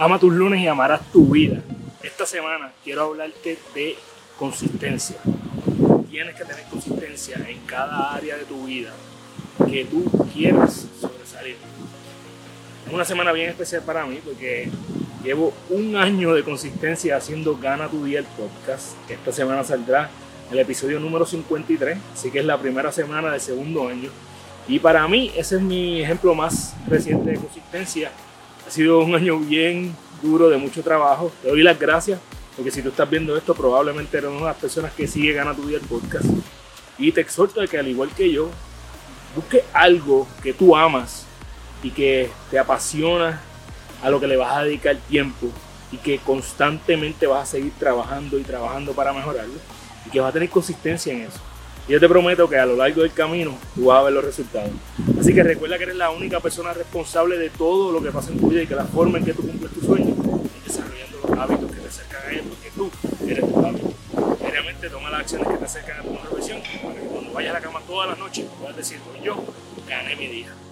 Ama tus lunes y amarás tu vida. Esta semana quiero hablarte de consistencia. Tienes que tener consistencia en cada área de tu vida que tú quieras sobresalir. Es una semana bien especial para mí porque llevo un año de consistencia haciendo Gana tu Día el podcast. Esta semana saldrá el episodio número 53, así que es la primera semana del segundo año. Y para mí ese es mi ejemplo más reciente de consistencia ha sido un año bien duro de mucho trabajo. Te doy las gracias porque si tú estás viendo esto probablemente eres una de las personas que sigue Gana tu Día el podcast. Y te exhorto a que al igual que yo, busque algo que tú amas y que te apasiona a lo que le vas a dedicar tiempo y que constantemente vas a seguir trabajando y trabajando para mejorarlo y que vas a tener consistencia en eso. Y yo te prometo que a lo largo del camino tú vas a ver los resultados. Así que recuerda que eres la única persona responsable de todo lo que pasa en tu vida y que la forma en que tú cumples tu sueño es desarrollando los hábitos que te acercan a él, porque tú eres tu hábito. Diariamente toma las acciones que te acercan a tu mejor versión para que cuando vayas a la cama todas las noches puedas decir, pues yo gané mi día.